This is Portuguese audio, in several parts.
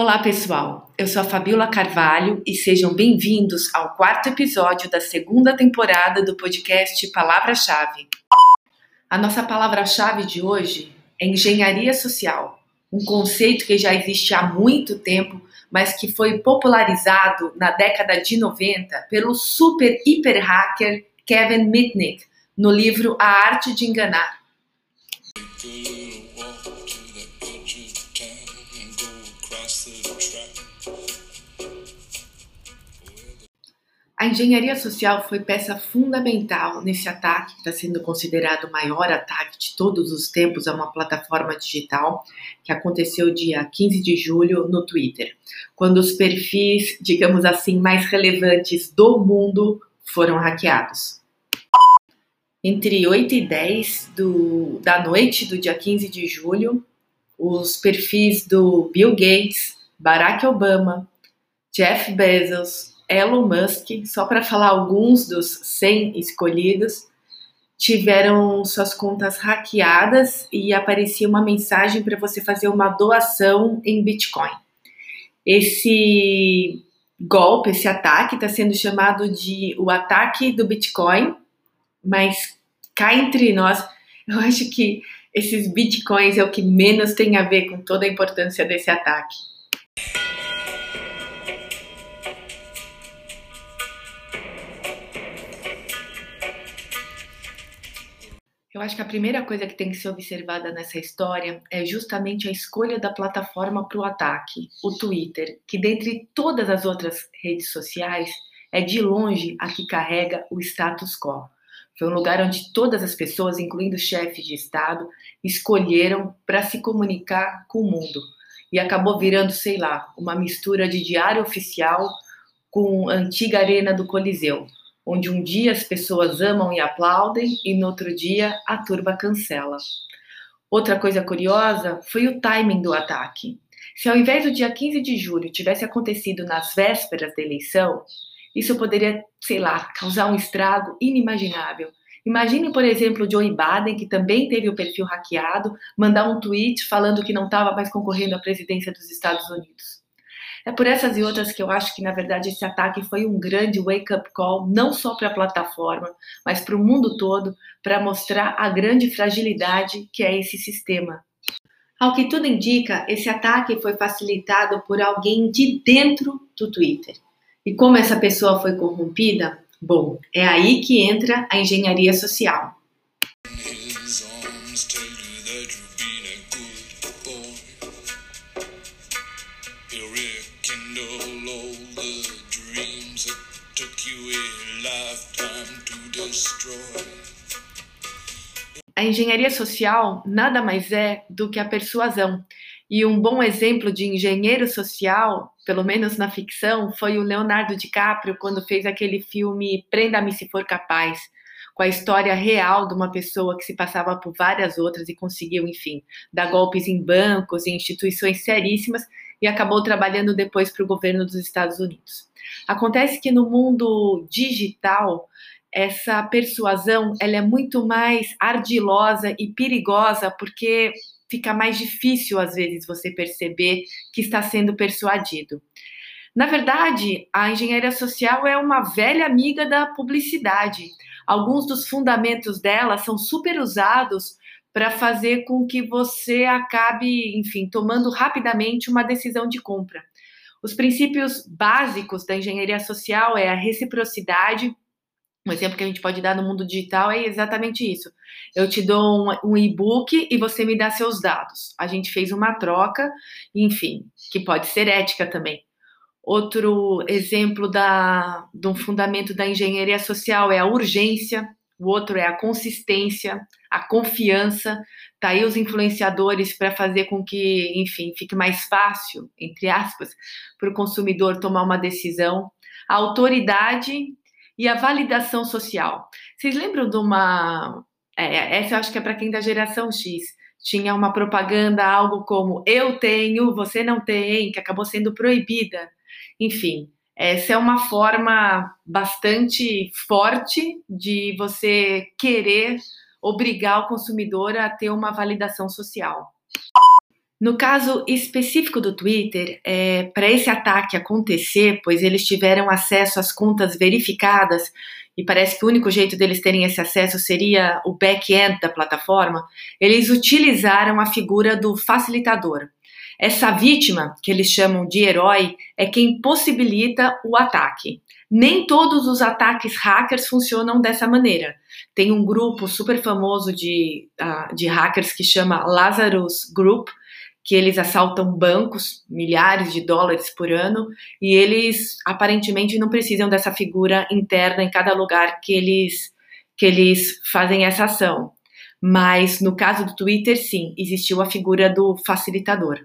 Olá, pessoal. Eu sou a Fabiola Carvalho e sejam bem-vindos ao quarto episódio da segunda temporada do podcast Palavra-Chave. A nossa palavra-chave de hoje é engenharia social, um conceito que já existe há muito tempo, mas que foi popularizado na década de 90 pelo super hiper hacker Kevin Mitnick no livro A Arte de Enganar. A engenharia social foi peça fundamental nesse ataque, que está sendo considerado o maior ataque de todos os tempos a uma plataforma digital, que aconteceu dia 15 de julho no Twitter, quando os perfis, digamos assim, mais relevantes do mundo foram hackeados. Entre 8 e 10 do, da noite do dia 15 de julho, os perfis do Bill Gates, Barack Obama, Jeff Bezos, Elon Musk, só para falar alguns dos 100 escolhidos, tiveram suas contas hackeadas e aparecia uma mensagem para você fazer uma doação em Bitcoin. Esse golpe, esse ataque está sendo chamado de o ataque do Bitcoin, mas cá entre nós, eu acho que esses bitcoins é o que menos tem a ver com toda a importância desse ataque. Eu acho que a primeira coisa que tem que ser observada nessa história é justamente a escolha da plataforma para o ataque, o Twitter, que dentre todas as outras redes sociais é de longe a que carrega o status quo. Foi um lugar onde todas as pessoas, incluindo chefes de Estado, escolheram para se comunicar com o mundo. E acabou virando, sei lá, uma mistura de diário oficial com antiga arena do Coliseu, onde um dia as pessoas amam e aplaudem e no outro dia a turba cancela. Outra coisa curiosa foi o timing do ataque. Se ao invés do dia 15 de julho tivesse acontecido nas vésperas da eleição, isso poderia, sei lá, causar um estrago inimaginável. Imagine, por exemplo, Joe Biden, que também teve o perfil hackeado, mandar um tweet falando que não estava mais concorrendo à presidência dos Estados Unidos. É por essas e outras que eu acho que, na verdade, esse ataque foi um grande wake-up call, não só para a plataforma, mas para o mundo todo, para mostrar a grande fragilidade que é esse sistema. Ao que tudo indica, esse ataque foi facilitado por alguém de dentro do Twitter. E como essa pessoa foi corrompida? Bom, é aí que entra a engenharia social. A engenharia social nada mais é do que a persuasão. E um bom exemplo de engenheiro social, pelo menos na ficção, foi o Leonardo DiCaprio quando fez aquele filme Prenda-me se for capaz, com a história real de uma pessoa que se passava por várias outras e conseguiu, enfim, dar golpes em bancos e instituições seríssimas e acabou trabalhando depois para o governo dos Estados Unidos. Acontece que no mundo digital, essa persuasão ela é muito mais ardilosa e perigosa porque fica mais difícil às vezes você perceber que está sendo persuadido. Na verdade, a engenharia social é uma velha amiga da publicidade. Alguns dos fundamentos dela são super usados para fazer com que você acabe, enfim, tomando rapidamente uma decisão de compra. Os princípios básicos da engenharia social é a reciprocidade, um exemplo que a gente pode dar no mundo digital é exatamente isso. Eu te dou um, um e-book e você me dá seus dados. A gente fez uma troca, enfim, que pode ser ética também. Outro exemplo da, de um fundamento da engenharia social é a urgência, o outro é a consistência, a confiança. Tá aí os influenciadores para fazer com que, enfim, fique mais fácil, entre aspas, para o consumidor tomar uma decisão. A autoridade e a validação social. Vocês lembram de uma. É, essa eu acho que é para quem da geração X. Tinha uma propaganda, algo como eu tenho, você não tem, que acabou sendo proibida. Enfim, essa é uma forma bastante forte de você querer obrigar o consumidor a ter uma validação social. No caso específico do Twitter, é, para esse ataque acontecer, pois eles tiveram acesso às contas verificadas e parece que o único jeito deles terem esse acesso seria o back-end da plataforma, eles utilizaram a figura do facilitador. Essa vítima, que eles chamam de herói, é quem possibilita o ataque. Nem todos os ataques hackers funcionam dessa maneira. Tem um grupo super famoso de, uh, de hackers que chama Lazarus Group, que eles assaltam bancos, milhares de dólares por ano, e eles aparentemente não precisam dessa figura interna em cada lugar que eles, que eles fazem essa ação. Mas no caso do Twitter, sim, existiu a figura do facilitador.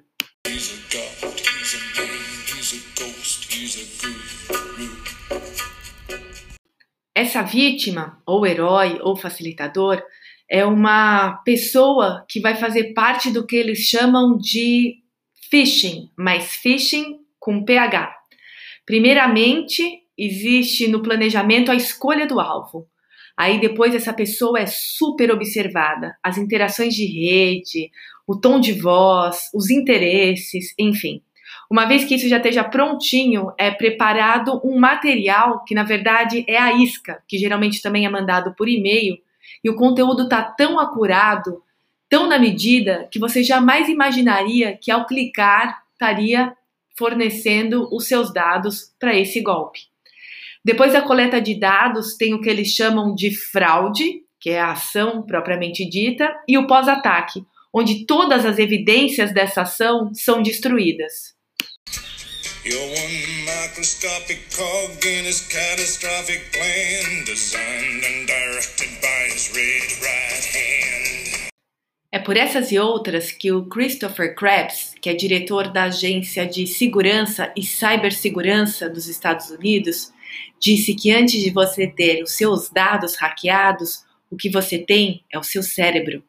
Essa vítima, ou herói, ou facilitador, é uma pessoa que vai fazer parte do que eles chamam de phishing, mas phishing com PH. Primeiramente, existe no planejamento a escolha do alvo. Aí depois essa pessoa é super observada, as interações de rede, o tom de voz, os interesses, enfim. Uma vez que isso já esteja prontinho, é preparado um material que na verdade é a isca, que geralmente também é mandado por e-mail, e o conteúdo está tão acurado, tão na medida, que você jamais imaginaria que ao clicar estaria fornecendo os seus dados para esse golpe. Depois da coleta de dados, tem o que eles chamam de fraude, que é a ação propriamente dita, e o pós-ataque, onde todas as evidências dessa ação são destruídas. You're one microscopic cog in his catastrophic plan, designed and directed by his red right hand. É por essas e outras que o Christopher Krebs, que é diretor da Agência de Segurança e Cibersegurança dos Estados Unidos, disse que antes de você ter os seus dados hackeados, o que você tem é o seu cérebro.